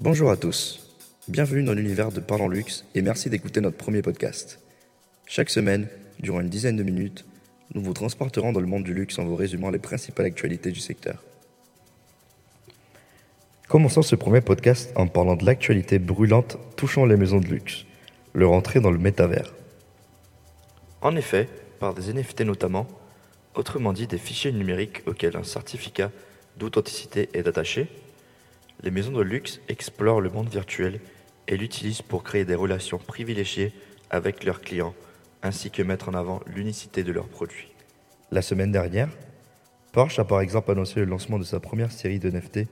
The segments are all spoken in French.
Bonjour à tous, bienvenue dans l'univers de Parlons Luxe et merci d'écouter notre premier podcast. Chaque semaine, durant une dizaine de minutes, nous vous transporterons dans le monde du luxe en vous résumant les principales actualités du secteur. Commençons ce premier podcast en parlant de l'actualité brûlante touchant les maisons de luxe, leur entrée dans le métavers. En effet, par des NFT notamment, autrement dit des fichiers numériques auxquels un certificat d'authenticité est attaché, les maisons de luxe explorent le monde virtuel et l'utilisent pour créer des relations privilégiées avec leurs clients, ainsi que mettre en avant l'unicité de leurs produits. La semaine dernière, Porsche a par exemple annoncé le lancement de sa première série de NFT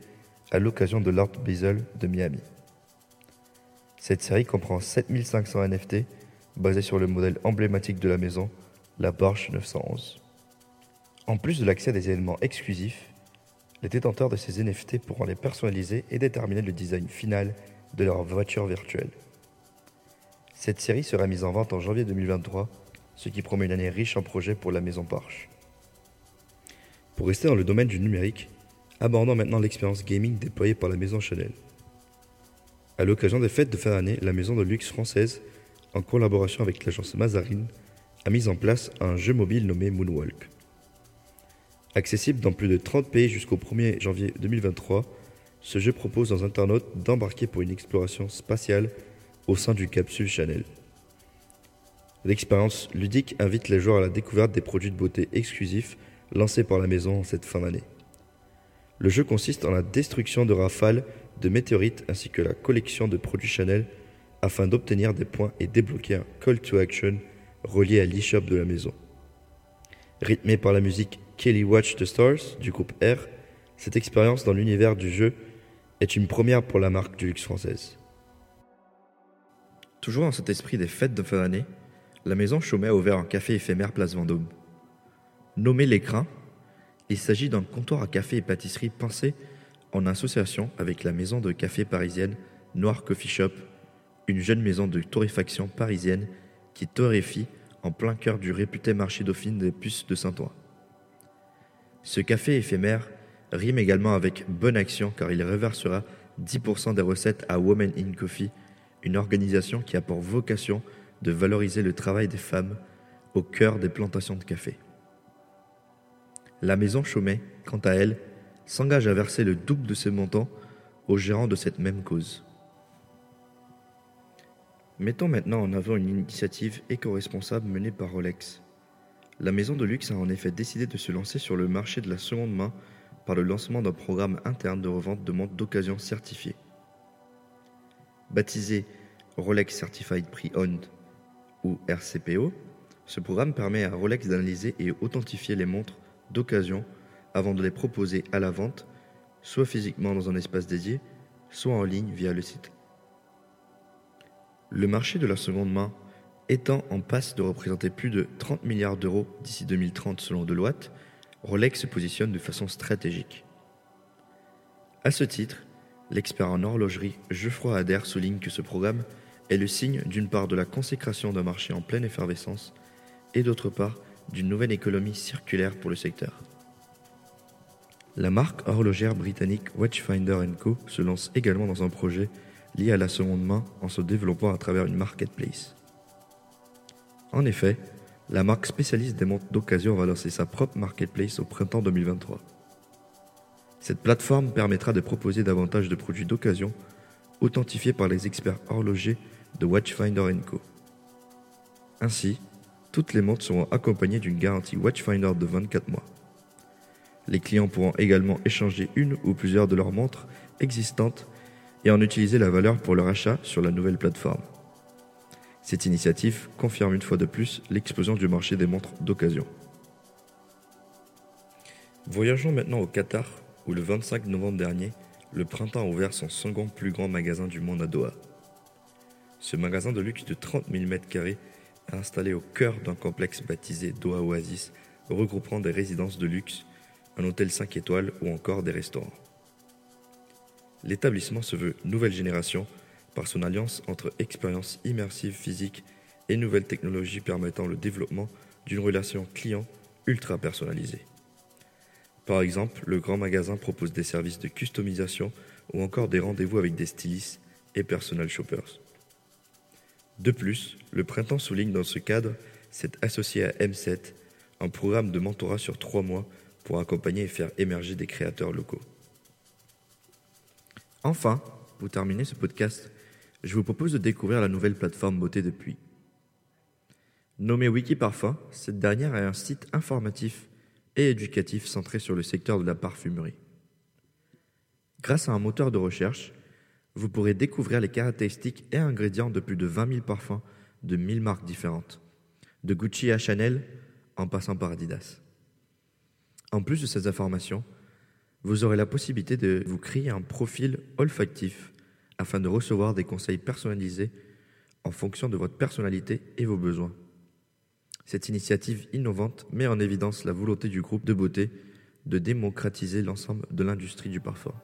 à l'occasion de l'Art Basel de Miami. Cette série comprend 7500 NFT basés sur le modèle emblématique de la maison, la Porsche 911. En plus de l'accès à des événements exclusifs, les détenteurs de ces NFT pourront les personnaliser et déterminer le design final de leur voiture virtuelle. Cette série sera mise en vente en janvier 2023, ce qui promet une année riche en projets pour la maison Porsche. Pour rester dans le domaine du numérique, abordons maintenant l'expérience gaming déployée par la maison Chanel. À l'occasion des fêtes de fin d'année, la maison de luxe française, en collaboration avec l'agence Mazarine, a mis en place un jeu mobile nommé Moonwalk. Accessible dans plus de 30 pays jusqu'au 1er janvier 2023, ce jeu propose aux internautes d'embarquer pour une exploration spatiale au sein d'une capsule Chanel. L'expérience ludique invite les joueurs à la découverte des produits de beauté exclusifs lancés par la maison en cette fin d'année. Le jeu consiste en la destruction de rafales de météorites ainsi que la collection de produits Chanel afin d'obtenir des points et débloquer un call to action relié à l'e-shop de la maison. Rythmé par la musique Kelly Watch the Stars du groupe R, cette expérience dans l'univers du jeu est une première pour la marque du luxe française. Toujours dans cet esprit des fêtes de fin d'année, la maison Chaumet a ouvert un café éphémère Place Vendôme. Nommé L'Écrin, il s'agit d'un comptoir à café et pâtisserie pensé en association avec la maison de café parisienne Noir Coffee Shop, une jeune maison de torréfaction parisienne qui torréfie en plein cœur du réputé marché dauphine des puces de Saint-Ouen. Ce café éphémère rime également avec bonne action car il reversera 10% des recettes à Women in Coffee, une organisation qui a pour vocation de valoriser le travail des femmes au cœur des plantations de café. La maison Chaumet, quant à elle, s'engage à verser le double de ce montant aux gérants de cette même cause. Mettons maintenant en avant une initiative éco-responsable menée par Rolex. La maison de luxe a en effet décidé de se lancer sur le marché de la seconde main par le lancement d'un programme interne de revente de montres d'occasion certifiées. Baptisé Rolex Certified Pre-Owned ou RCPO, ce programme permet à Rolex d'analyser et authentifier les montres d'occasion avant de les proposer à la vente, soit physiquement dans un espace dédié, soit en ligne via le site. Le marché de la seconde main Étant en passe de représenter plus de 30 milliards d'euros d'ici 2030 selon Deloitte, Rolex se positionne de façon stratégique. À ce titre, l'expert en horlogerie Geoffroy Adair souligne que ce programme est le signe d'une part de la consécration d'un marché en pleine effervescence et d'autre part d'une nouvelle économie circulaire pour le secteur. La marque horlogère britannique Watchfinder Co se lance également dans un projet lié à la seconde main en se développant à travers une marketplace. En effet, la marque spécialiste des montres d'occasion va lancer sa propre marketplace au printemps 2023. Cette plateforme permettra de proposer davantage de produits d'occasion authentifiés par les experts horlogers de Watchfinder Co. Ainsi, toutes les montres seront accompagnées d'une garantie Watchfinder de 24 mois. Les clients pourront également échanger une ou plusieurs de leurs montres existantes et en utiliser la valeur pour leur achat sur la nouvelle plateforme. Cette initiative confirme une fois de plus l'explosion du marché des montres d'occasion. Voyageons maintenant au Qatar, où le 25 novembre dernier, le printemps a ouvert son second plus grand magasin du monde à Doha. Ce magasin de luxe de 30 000 m2 est installé au cœur d'un complexe baptisé Doha Oasis, regroupant des résidences de luxe, un hôtel 5 étoiles ou encore des restaurants. L'établissement se veut nouvelle génération par son alliance entre expérience immersive physique et nouvelles technologies permettant le développement d'une relation client ultra personnalisée. Par exemple, le grand magasin propose des services de customisation ou encore des rendez-vous avec des stylistes et personal shoppers. De plus, le printemps souligne dans ce cadre s'est associé à M7, un programme de mentorat sur trois mois pour accompagner et faire émerger des créateurs locaux. Enfin, pour terminer ce podcast, je vous propose de découvrir la nouvelle plateforme Beauté Depuis. Nommée Wikiparfum, cette dernière est un site informatif et éducatif centré sur le secteur de la parfumerie. Grâce à un moteur de recherche, vous pourrez découvrir les caractéristiques et ingrédients de plus de 20 000 parfums de 1000 marques différentes, de Gucci à Chanel en passant par Adidas. En plus de ces informations, vous aurez la possibilité de vous créer un profil olfactif afin de recevoir des conseils personnalisés en fonction de votre personnalité et vos besoins. Cette initiative innovante met en évidence la volonté du groupe de beauté de démocratiser l'ensemble de l'industrie du parfum.